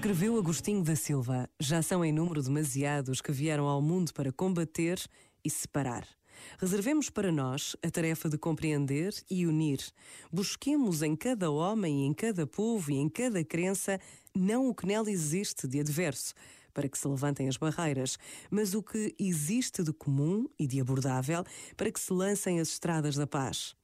Escreveu Agostinho da Silva: Já são em número demasiados que vieram ao mundo para combater e separar. Reservemos para nós a tarefa de compreender e unir. Busquemos em cada homem, em cada povo e em cada crença não o que nela existe de adverso, para que se levantem as barreiras, mas o que existe de comum e de abordável, para que se lancem as estradas da paz.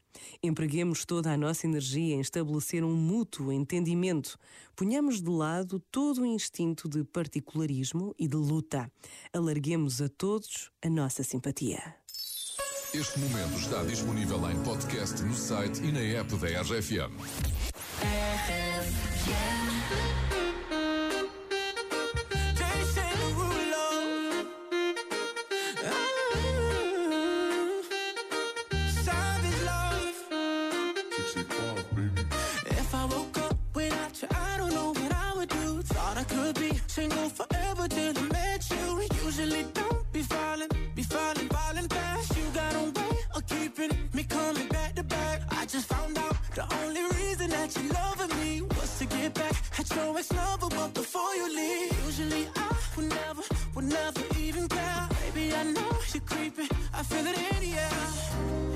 Empreguemos toda a nossa energia em estabelecer um mútuo entendimento. Ponhamos de lado todo o instinto de particularismo e de luta. Alarguemos a todos a nossa simpatia. Este momento está disponível em podcast no site e na app da RFM. If I woke up without you, I don't know what I would do. Thought I could be single forever till I met you. Usually don't be falling, be falling, falling fast. You got a way of keeping me coming back to back. I just found out the only reason that you loving me was to get back at your ex lover. But before you leave, usually I would never, would never even care. Baby, I know you're creeping. I feel it in the air.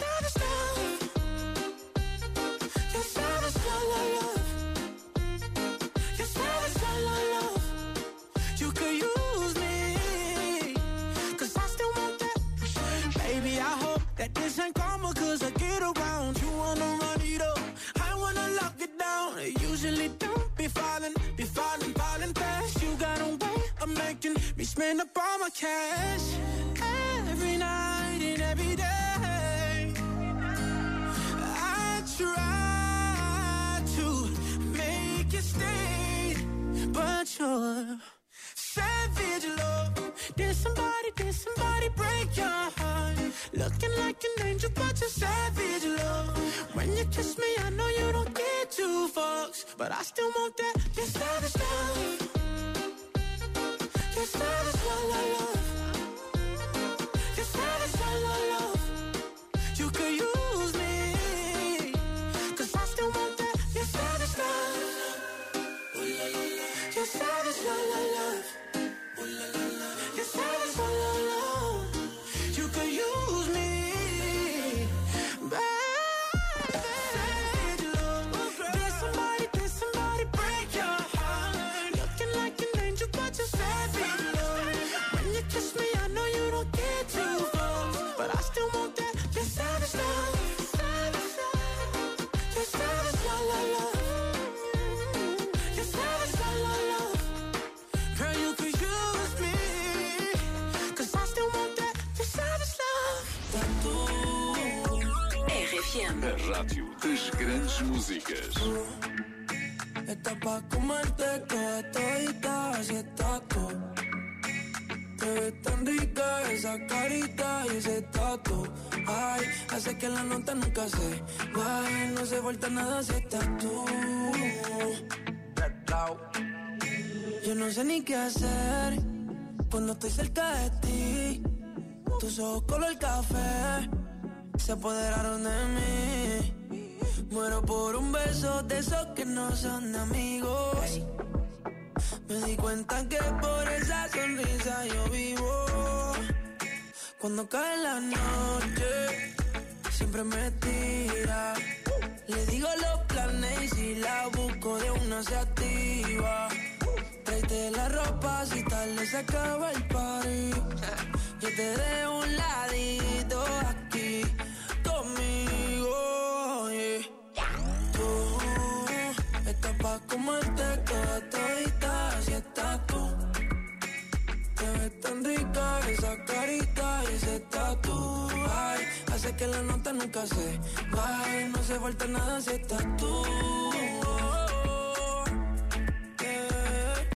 I usually don't be falling, be falling, falling fast. You got a way of making me spend up all my cash. Every night and every day. I try to make you stay, but you're savage love. Did somebody, did somebody break your heart? Looking like an angel, but you're savage love. When you kiss me, I know you don't get two fucks, but I still want that. Your savage love. Your savage love, love, love. Your savage love, love, love. You could use me, cause I still want that. Your savage love. Your savage love, love, love. RFM. A rádio das grandes músicas. Está pa' comerte toda todita, está tú. Te ves tan rica esa carita y ese tatu. Ay, hace que la nota nunca se baje, no se vuelta nada si estás tú. Yo no sé ni qué hacer cuando estoy cerca de ti. Tus ojos color café se apoderaron de mí. Muero por un beso de esos que no son amigos. Me di cuenta que por esa sonrisa yo vivo. Cuando cae la noche, siempre me tira. Le digo los planes y si la busco de una se activa. Tráete la ropa si tarde se acaba el party. Yo te dejo un ladito pa' comerte toda todita, así estás tú. Te ves tan rica esa carita y ese tatu. Ay, hace que la nota nunca se baje, no se falta nada si estás tú.